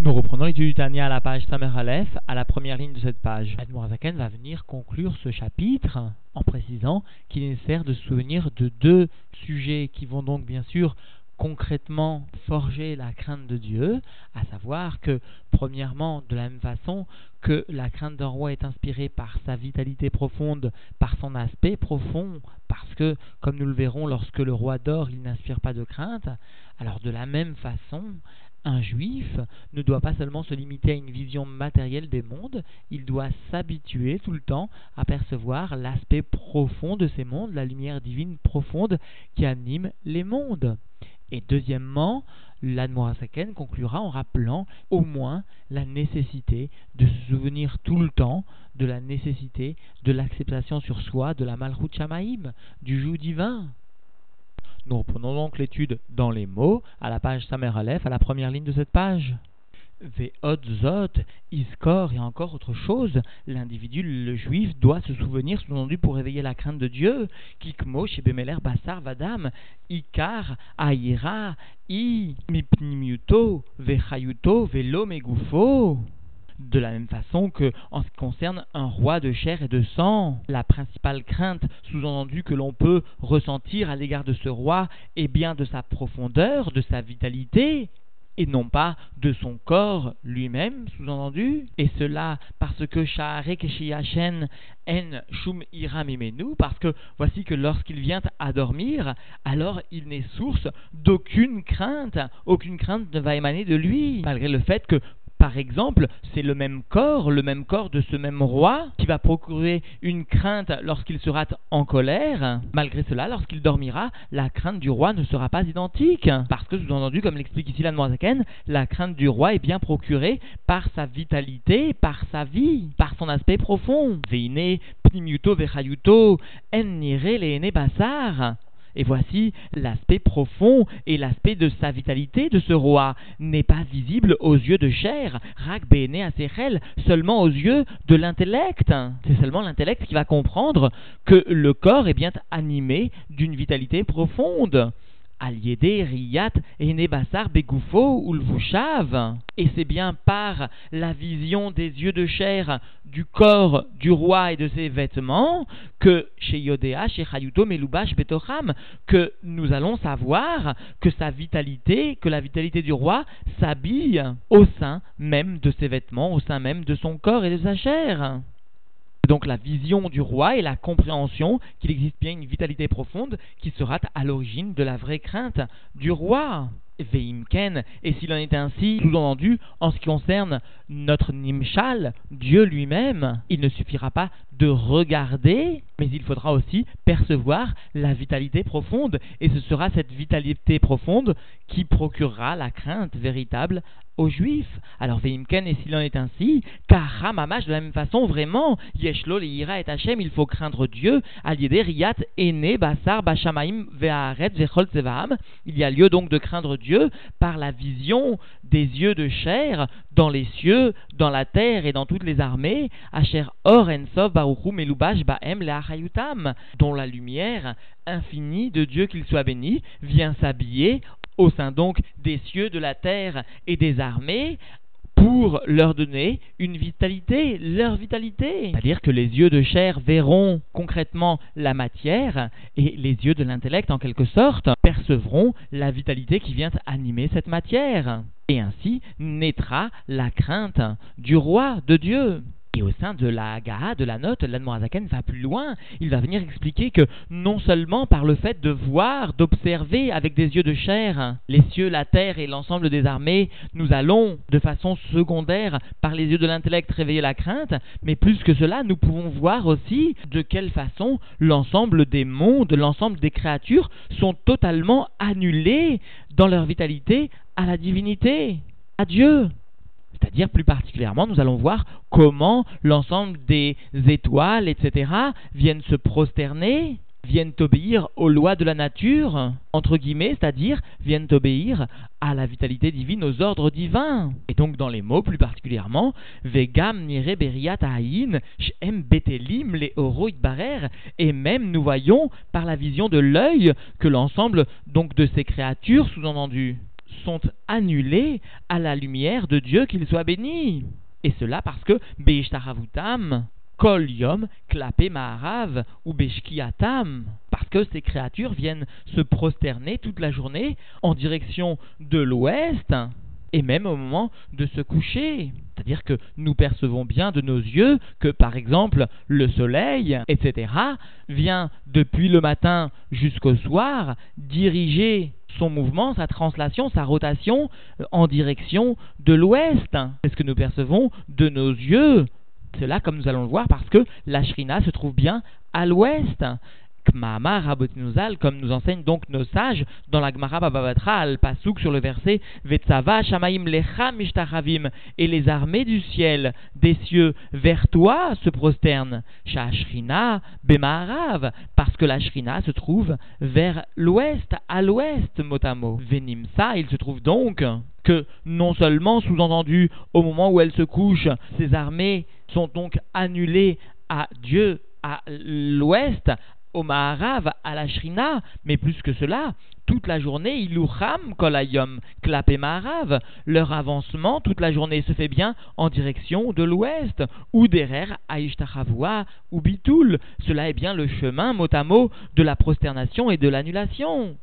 Nous reprenons l'étude du Tania à la page Samer Aleph, à la première ligne de cette page. Admorazaken va venir conclure ce chapitre en précisant qu'il est nécessaire de se souvenir de deux sujets qui vont donc bien sûr concrètement forger la crainte de Dieu, à savoir que, premièrement, de la même façon que la crainte d'un roi est inspirée par sa vitalité profonde, par son aspect profond, parce que, comme nous le verrons, lorsque le roi dort, il n'inspire pas de crainte, alors de la même façon, un juif ne doit pas seulement se limiter à une vision matérielle des mondes, il doit s'habituer tout le temps à percevoir l'aspect profond de ces mondes, la lumière divine profonde qui anime les mondes. Et deuxièmement, l'Admorasaken conclura en rappelant au moins la nécessité de se souvenir tout le temps de la nécessité de l'acceptation sur soi de la Malchut Shamaim, du joug divin. Nous reprenons donc l'étude dans les mots, à la page Samer Aleph, à la première ligne de cette page. Ve'odzot, Iskor et encore autre chose, l'individu, le juif, doit se souvenir, sous-entendu pour réveiller la crainte de Dieu, Kikmo, Shebemeler, Basar, Vadam, Ikar, Aïra, I, Mipnimiuto, Vechayuto, Velo, Megufo de la même façon que, en ce qui concerne un roi de chair et de sang, la principale crainte sous-entendue que l'on peut ressentir à l'égard de ce roi est bien de sa profondeur, de sa vitalité, et non pas de son corps lui-même, sous-entendu, et cela parce que en Shum parce que voici que lorsqu'il vient à dormir, alors il n'est source d'aucune crainte, aucune crainte ne va émaner de lui, malgré le fait que par exemple, c'est le même corps, le même corps de ce même roi qui va procurer une crainte lorsqu'il sera en colère. Malgré cela, lorsqu'il dormira, la crainte du roi ne sera pas identique. Parce que, sous-entendu, comme l'explique ici la Noirzaken, la crainte du roi est bien procurée par sa vitalité, par sa vie, par son aspect profond. Veine, pnimiuto, vechayuto, en nire, basar. Et voici l'aspect profond et l'aspect de sa vitalité de ce roi n'est pas visible aux yeux de chair, rak à Sechel, seulement aux yeux de l'intellect. C'est seulement l'intellect qui va comprendre que le corps est bien animé d'une vitalité profonde. Et c'est bien par la vision des yeux de chair du corps du roi et de ses vêtements que chez Yodéa, chez Chayuto, Melubash, Betocham, que nous allons savoir que sa vitalité, que la vitalité du roi s'habille au sein même de ses vêtements, au sein même de son corps et de sa chair donc la vision du roi et la compréhension qu'il existe bien une vitalité profonde qui sera à l'origine de la vraie crainte du roi. Veimken, et s'il en est ainsi, sous-entendu, en ce qui concerne notre Nimshal, Dieu lui-même, il ne suffira pas de regarder, mais il faudra aussi percevoir la vitalité profonde, et ce sera cette vitalité profonde qui procurera la crainte véritable aux Juifs. Alors Veimken, et s'il en est ainsi, car Mamash de la même façon, vraiment, Yeshlo, Ira et il faut craindre Dieu, Riyat, Ene, Basar, Bashamaim, Ve'aret, Vechol, Il y a lieu donc de craindre Dieu par la vision des yeux de chair dans les cieux, dans la terre et dans toutes les armées, Asher Or Ensov Baruchum Melubash Baem Leachayutam, dont la lumière infinie de Dieu qu'il soit béni vient s'habiller au sein donc des cieux, de la terre et des armées, pour leur donner une vitalité, leur vitalité. C'est-à-dire que les yeux de chair verront concrètement la matière et les yeux de l'intellect, en quelque sorte, percevront la vitalité qui vient animer cette matière. Et ainsi naîtra la crainte du roi de Dieu. Et au sein de la Gaha, de la note, l'Admorazaken va plus loin. Il va venir expliquer que non seulement par le fait de voir, d'observer avec des yeux de chair les cieux, la terre et l'ensemble des armées, nous allons de façon secondaire, par les yeux de l'intellect, réveiller la crainte, mais plus que cela, nous pouvons voir aussi de quelle façon l'ensemble des mondes, l'ensemble des créatures sont totalement annulés dans leur vitalité à la divinité, à Dieu. C'est-à-dire plus particulièrement, nous allons voir comment l'ensemble des étoiles, etc., viennent se prosterner, viennent obéir aux lois de la nature, entre guillemets, c'est-à-dire viennent obéir à la vitalité divine, aux ordres divins. Et donc dans les mots plus particulièrement, Vegam nire beriat shem betelim le barer, et même nous voyons par la vision de l'œil que l'ensemble donc de ces créatures, sous-entendu sont annulés à la lumière de Dieu qu'il soit béni. Et cela parce que Beishtahavutam, Kol Yom, Maharav ou Beshkiatam, parce que ces créatures viennent se prosterner toute la journée en direction de l'ouest et même au moment de se coucher. C'est-à-dire que nous percevons bien de nos yeux que, par exemple, le soleil, etc., vient depuis le matin jusqu'au soir diriger son mouvement, sa translation, sa rotation euh, en direction de l'ouest. C'est ce que nous percevons de nos yeux. Cela, comme nous allons le voir, parce que la Shrina se trouve bien à l'ouest. Kmama Rabotinuzal, comme nous enseignent donc nos sages dans la Gemara Babavatra al Pasuk sur le verset Vetsava Shamaim Lecha Mishtachavim, et les armées du ciel, des cieux, vers toi se prosternent. Shashrina Bemarav, parce que la Shrina se trouve vers l'ouest, à l'ouest, motamo. Venimsa, il se trouve donc que non seulement sous-entendu au moment où elle se couche, ces armées sont donc annulées à Dieu à l'ouest, au Maharav, à la Shrina, mais plus que cela, toute la journée, Ilucham Kolayom, Klap et Maharav, leur avancement toute la journée se fait bien en direction de l'ouest, ou derer Aishtachavua ou Bitul. Cela est bien le chemin mot à mot de la prosternation et de l'annulation.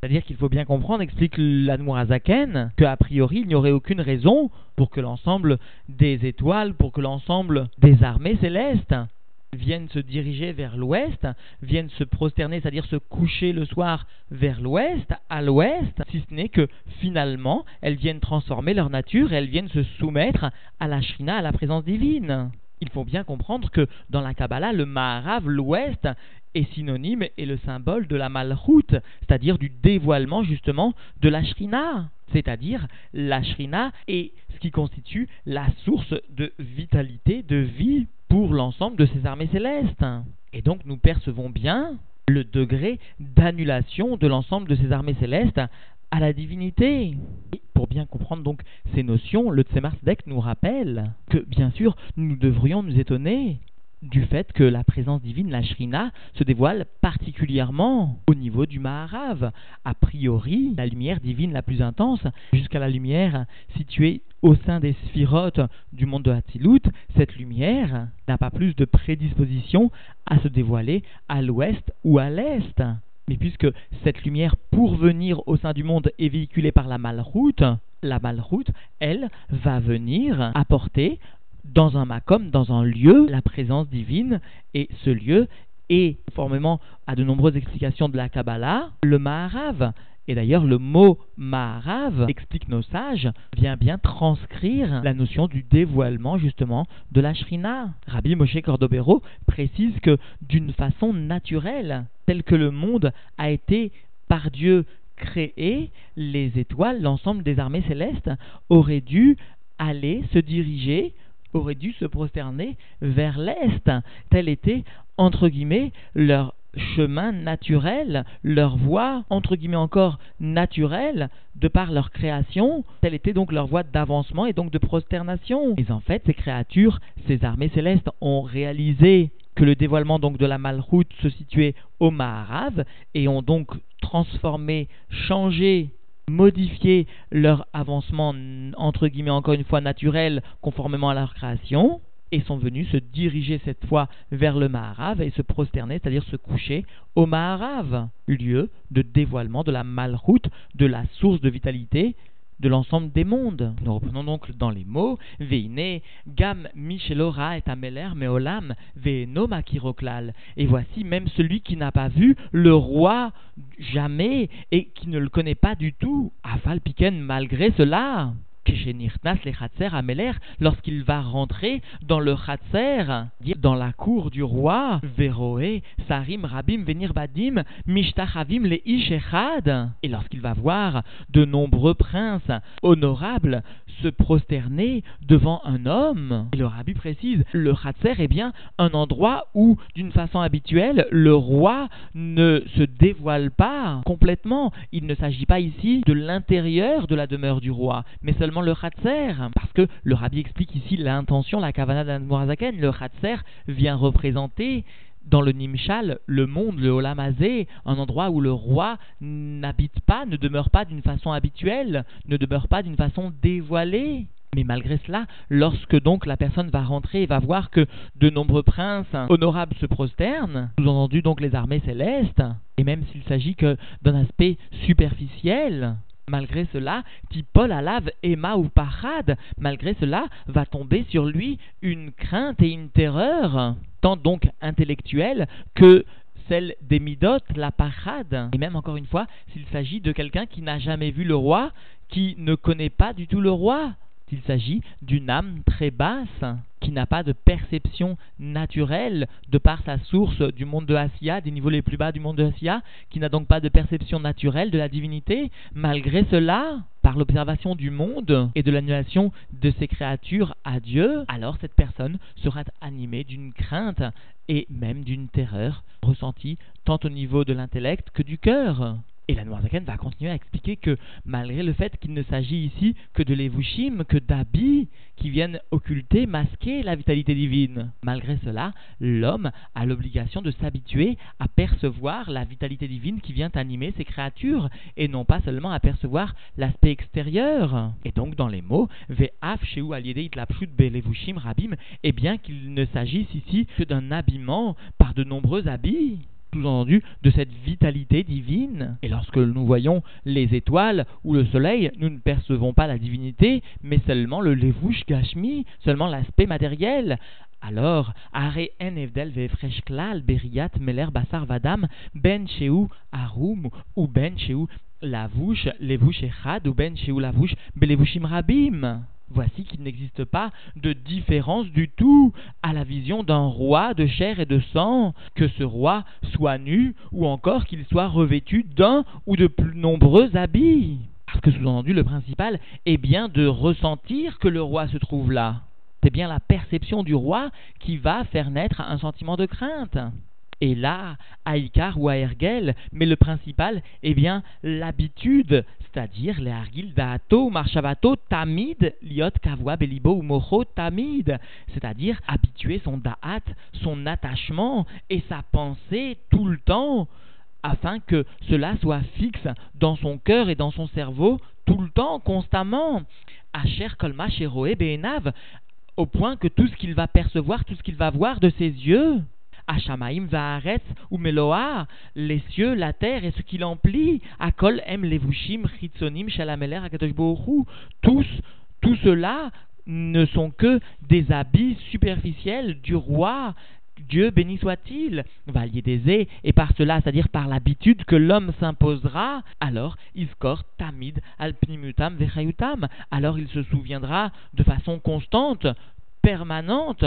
C'est-à-dire qu'il faut bien comprendre, explique l'Admorazaken, qu'a priori il n'y aurait aucune raison pour que l'ensemble des étoiles, pour que l'ensemble des armées célestes viennent se diriger vers l'ouest, viennent se prosterner, c'est-à-dire se coucher le soir vers l'ouest, à l'ouest, si ce n'est que finalement elles viennent transformer leur nature et elles viennent se soumettre à la shrina, à la présence divine. Il faut bien comprendre que dans la Kabbalah, le Maharav, l'ouest, est synonyme et le symbole de la malchoute, c'est-à-dire du dévoilement justement de la shrina. C'est-à-dire la shrina est ce qui constitue la source de vitalité, de vie pour l'ensemble de ces armées célestes. Et donc nous percevons bien le degré d'annulation de l'ensemble de ces armées célestes à la divinité. Et pour bien comprendre donc ces notions, le Tzemar nous rappelle que bien sûr nous devrions nous étonner du fait que la présence divine, la Shrina, se dévoile particulièrement au niveau du Maharav. A priori, la lumière divine la plus intense, jusqu'à la lumière située au sein des sphirotes du monde de Hatzilut, cette lumière n'a pas plus de prédisposition à se dévoiler à l'ouest ou à l'est. Mais puisque cette lumière, pour venir au sein du monde, est véhiculée par la malroute, la malroute, elle, va venir apporter dans un makom, dans un lieu, la présence divine, et ce lieu est, conformément à de nombreuses explications de la Kabbalah, le Maharav. Et d'ailleurs, le mot Maharav, explique nos sages, vient bien transcrire la notion du dévoilement justement de la Shrina. Rabbi Moshe Cordobero précise que d'une façon naturelle, telle que le monde a été par Dieu créé, les étoiles, l'ensemble des armées célestes, auraient dû aller se diriger auraient dû se prosterner vers l'est. Tel était, entre guillemets, leur chemin naturel, leur voie, entre guillemets encore, naturelle, de par leur création, telle était donc leur voie d'avancement et donc de prosternation. Et en fait, ces créatures, ces armées célestes ont réalisé que le dévoilement donc de la malroute se situait au Maharav et ont donc transformé, changé modifier leur avancement, entre guillemets encore une fois naturel, conformément à leur création, et sont venus se diriger cette fois vers le Maharav et se prosterner, c'est-à-dire se coucher au Maharav, lieu de dévoilement de la malroute, de la source de vitalité de l'ensemble des mondes. Nous reprenons donc dans les mots Veine, Gam Michelora et Ameler Meolam, Veeno Makiroklal. Et voici même celui qui n'a pas vu le roi jamais et qui ne le connaît pas du tout. Aval Piken malgré cela lorsqu'il va rentrer dans le Chatser, dans la cour du roi, Veroé, Sarim, Rabim, Venir Badim, Mishtachavim, les Ishechad, et lorsqu'il va voir de nombreux princes honorables se prosterner devant un homme. Et le rabbi précise, le Khatser est bien un endroit où, d'une façon habituelle, le roi ne se dévoile pas complètement. Il ne s'agit pas ici de l'intérieur de la demeure du roi, mais seulement le Khatser. Parce que le rabbi explique ici l'intention, la kavana d'Anmorazaken. Le Khatser vient représenter dans le Nimshal, le monde, le Olamazé, un endroit où le roi n'habite pas, ne demeure pas d'une façon habituelle, ne demeure pas d'une façon dévoilée. Mais malgré cela, lorsque donc la personne va rentrer et va voir que de nombreux princes honorables se prosternent, sous-entendu donc les armées célestes, et même s'il s'agit que d'un aspect superficiel, Malgré cela, Tipol lave Emma ou Parade, malgré cela, va tomber sur lui une crainte et une terreur, tant donc intellectuelle que celle des Midot, la parade. Et même encore une fois, s'il s'agit de quelqu'un qui n'a jamais vu le roi, qui ne connaît pas du tout le roi, il s'agit d'une âme très basse qui n'a pas de perception naturelle de par sa source du monde de Assia, des niveaux les plus bas du monde de Assia, qui n'a donc pas de perception naturelle de la divinité. Malgré cela, par l'observation du monde et de l'annulation de ses créatures à Dieu, alors cette personne sera animée d'une crainte et même d'une terreur ressentie tant au niveau de l'intellect que du cœur. Et la Noirzaken va continuer à expliquer que malgré le fait qu'il ne s'agit ici que de l'évouchim, que d'habits qui viennent occulter, masquer la vitalité divine, malgré cela, l'homme a l'obligation de s'habituer à percevoir la vitalité divine qui vient animer ses créatures, et non pas seulement à percevoir l'aspect extérieur. Et donc dans les mots, ve'af sheu be rabim, et bien qu'il ne s'agisse ici que d'un habillement par de nombreux habits sous-entendu de cette vitalité divine. Et lorsque nous voyons les étoiles ou le soleil, nous ne percevons pas la divinité, mais seulement le levouche gashmi, seulement l'aspect matériel. Alors, Are en evdel klal beriat meler basar vadam ben sheu arum ou ben sheu lavouche levouche echad ou ben sheu lavouche belevushim rabim. Voici qu'il n'existe pas de différence du tout à la vision d'un roi de chair et de sang, que ce roi soit nu ou encore qu'il soit revêtu d'un ou de plus nombreux habits. Parce que sous-entendu, le principal est bien de ressentir que le roi se trouve là. C'est bien la perception du roi qui va faire naître un sentiment de crainte et là, Aïkar ou Aergel, mais le principal est bien l'habitude, c'est-à-dire les Argil Daato, Marshavato, Tamid, Liot, Kavwa, Belibo ou Mocho, Tamid, c'est-à-dire habituer son Da'at, son attachement et sa pensée tout le temps, afin que cela soit fixe dans son cœur et dans son cerveau tout le temps, constamment. Asher Kolma Sheroe Beenav, au point que tout ce qu'il va percevoir, tout ce qu'il va voir de ses yeux, Hashamaim Vaharetz ou Meloa, les cieux, la terre et ce qui l'emplit, Akol Em Levushim Chitzonim Shalameler Akadosh tous, tout cela ne sont que des habits superficiels du roi. Dieu béni soit-il, des et par cela, c'est-à-dire par l'habitude que l'homme s'imposera, alors Iskor Tamid Alpnimutam Vechayutam, alors il se souviendra de façon constante permanente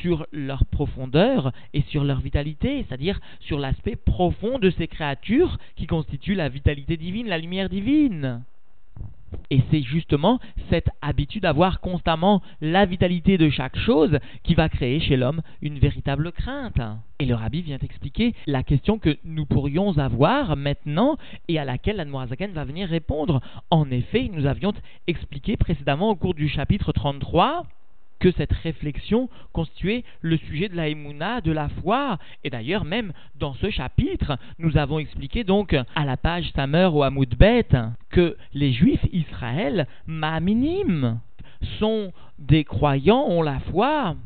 sur leur profondeur et sur leur vitalité, c'est-à-dire sur l'aspect profond de ces créatures qui constituent la vitalité divine, la lumière divine. Et c'est justement cette habitude d'avoir constamment la vitalité de chaque chose qui va créer chez l'homme une véritable crainte. Et le rabbi vient expliquer la question que nous pourrions avoir maintenant et à laquelle l'Anmoazaken va venir répondre. En effet, nous avions expliqué précédemment au cours du chapitre 33 cette réflexion constituait le sujet de la émouna, de la foi. Et d'ailleurs, même dans ce chapitre, nous avons expliqué donc à la page Samer ou Amoudbet que les juifs Israël, ma'aminim, sont des croyants, ont la foi.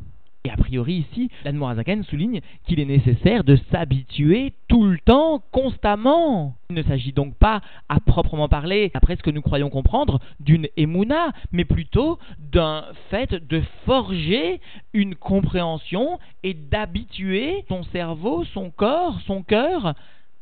Et a priori ici, l'Admorazaken souligne qu'il est nécessaire de s'habituer tout le temps, constamment. Il ne s'agit donc pas, à proprement parler, après ce que nous croyons comprendre, d'une émouna, mais plutôt d'un fait de forger une compréhension et d'habituer son cerveau, son corps, son cœur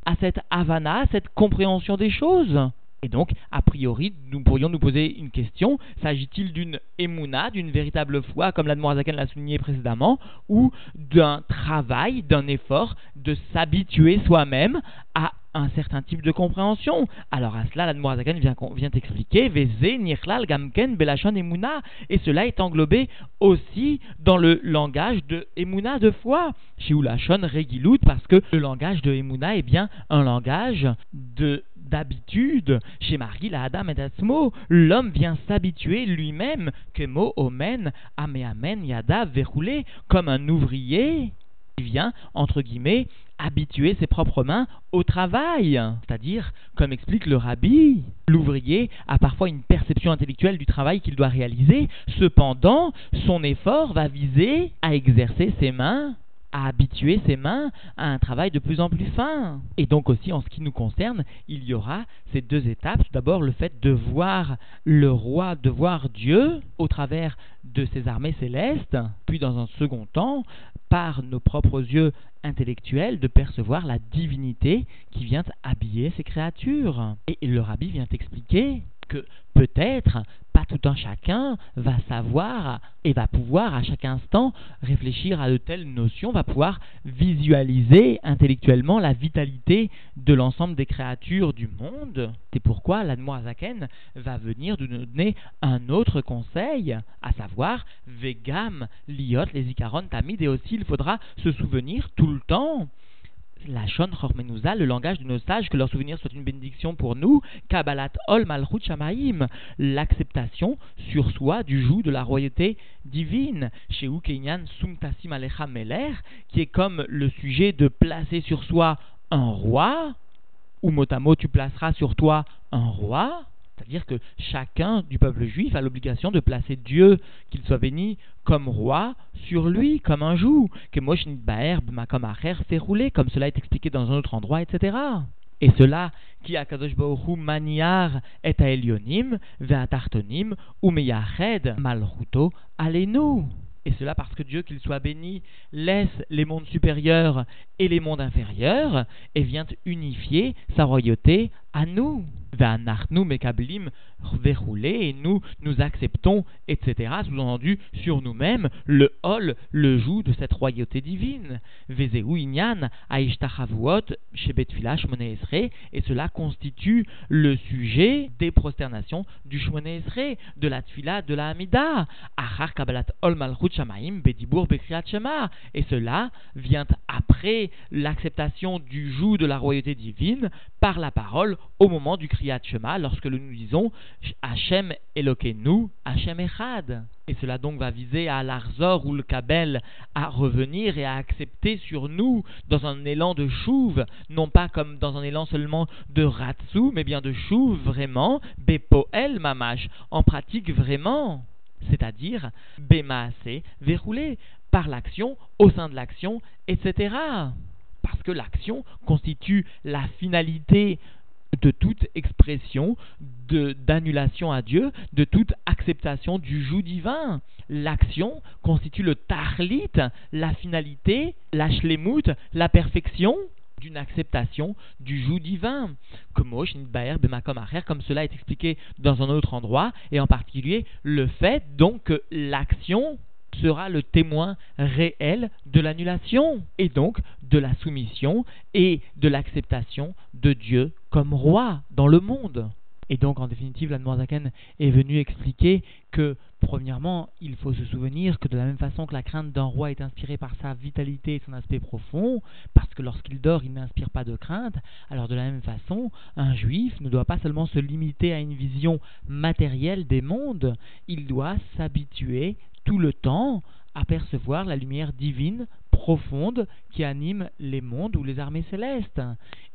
à cette havana, cette compréhension des choses. Et donc, a priori, nous pourrions nous poser une question. S'agit-il d'une émouna, d'une véritable foi, comme l'Admorazaken l'a souligné précédemment, ou d'un travail, d'un effort de s'habituer soi-même à un certain type de compréhension? Alors à cela, l'Admorazaken vient, vient expliquer Veze, Nirlal, Gamken, Belachon, Emouna, et cela est englobé aussi dans le langage de Emouna de foi, Shiulachon, Regilut, parce que le langage de Emouna est bien un langage de d'habitude, chez Marie, la Adam et Asmo, l'homme vient s'habituer lui-même. Que Mo Omen, Amen, Yada, verroulé comme un ouvrier Il vient, entre guillemets, habituer ses propres mains au travail. C'est-à-dire, comme explique le rabbi, l'ouvrier a parfois une perception intellectuelle du travail qu'il doit réaliser, cependant, son effort va viser à exercer ses mains à habituer ses mains à un travail de plus en plus fin. Et donc aussi en ce qui nous concerne, il y aura ces deux étapes. D'abord le fait de voir le roi, de voir Dieu au travers de ses armées célestes, puis dans un second temps, par nos propres yeux intellectuels, de percevoir la divinité qui vient habiller ces créatures. Et le rabbi vient expliquer que peut-être pas tout un chacun va savoir et va pouvoir à chaque instant réfléchir à de telles notions, va pouvoir visualiser intellectuellement la vitalité de l'ensemble des créatures du monde. C'est pourquoi l'Admoazaken va venir nous donner un autre conseil, à savoir Vegam, Liot, les Icaron, Tamid, et aussi il faudra se souvenir tout le temps la Shon Chormenouza, le langage de nos sages, que leur souvenir soit une bénédiction pour nous, Kabbalat Ol Malchut l'acceptation sur soi du joug de la royauté divine, chez Ukenyan Sumtasim Alecha Meler, qui est comme le sujet de placer sur soi un roi, ou mot à mot tu placeras sur toi un roi, c'est-à-dire que chacun du peuple juif a l'obligation de placer Dieu, qu'il soit béni, comme roi sur lui, comme un joug, que ma comme fait rouler, comme cela est expliqué dans un autre endroit, etc. Et cela qui a Kadosh Baruch maniar et a Elionim, tartonim, ou meyached malchuto alenu. Et cela parce que Dieu, qu'il soit béni, laisse les mondes supérieurs et les mondes inférieurs et vient unifier sa royauté à nous. et nous, nous acceptons, etc. Sous-entendu, sur nous-mêmes, le hol, le joug de cette royauté divine. Et cela constitue le sujet des prosternations du shmonesre, de la tfila, de la hamida. Et cela vient après l'acceptation du joug de la royauté divine par la parole au moment du Kriyat Shema, lorsque nous disons Hachem Elokeinu, Hachem Echad. Et cela donc va viser à l'Arzor ou le Kabel à revenir et à accepter sur nous dans un élan de chouve, non pas comme dans un élan seulement de Ratsu, mais bien de chouve vraiment, Bepoel Mamash, en pratique vraiment. C'est-à-dire Bemaase, verrouler par l'action, au sein de l'action, etc parce que l'action constitue la finalité de toute expression d'annulation à Dieu, de toute acceptation du joug divin. L'action constitue le tahlit, la finalité, la shlemut, la perfection d'une acceptation du joug divin. Comme comme cela est expliqué dans un autre endroit, et en particulier le fait donc que l'action sera le témoin réel de l'annulation et donc de la soumission et de l'acceptation de Dieu comme roi dans le monde. Et donc, en définitive, la Zaken est venue expliquer que, premièrement, il faut se souvenir que de la même façon que la crainte d'un roi est inspirée par sa vitalité et son aspect profond, parce que lorsqu'il dort, il n'inspire pas de crainte, alors de la même façon, un juif ne doit pas seulement se limiter à une vision matérielle des mondes, il doit s'habituer tout le temps à percevoir la lumière divine profonde qui anime les mondes ou les armées célestes.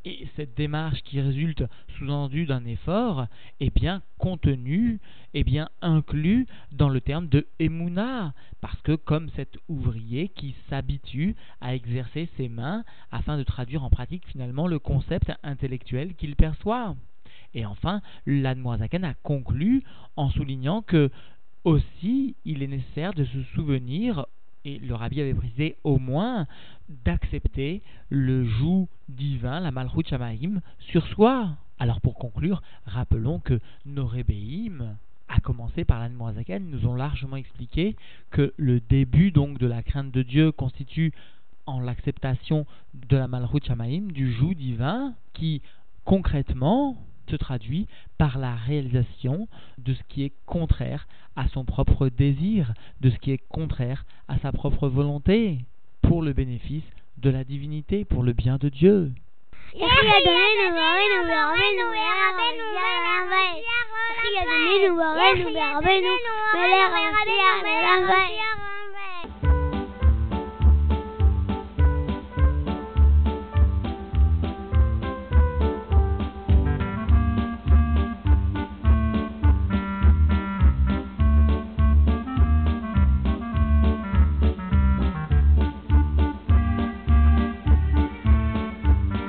Et cette démarche qui résulte sous-entendu d'un effort est bien contenue, est bien inclus dans le terme de Emouna, parce que comme cet ouvrier qui s'habitue à exercer ses mains afin de traduire en pratique finalement le concept intellectuel qu'il perçoit. Et enfin, l'Admoazaken a conclu en soulignant que aussi, il est nécessaire de se souvenir, et le rabbi avait précisé au moins, d'accepter le joug divin, la malchut shamaim, sur soi. Alors pour conclure, rappelons que nos rébéim, à commencer par l'Anmoazaken, nous ont largement expliqué que le début donc de la crainte de Dieu constitue en l'acceptation de la malchut shamaim, du joug divin, qui concrètement se traduit par la réalisation de ce qui est contraire à son propre désir, de ce qui est contraire à sa propre volonté, pour le bénéfice de la divinité, pour le bien de Dieu.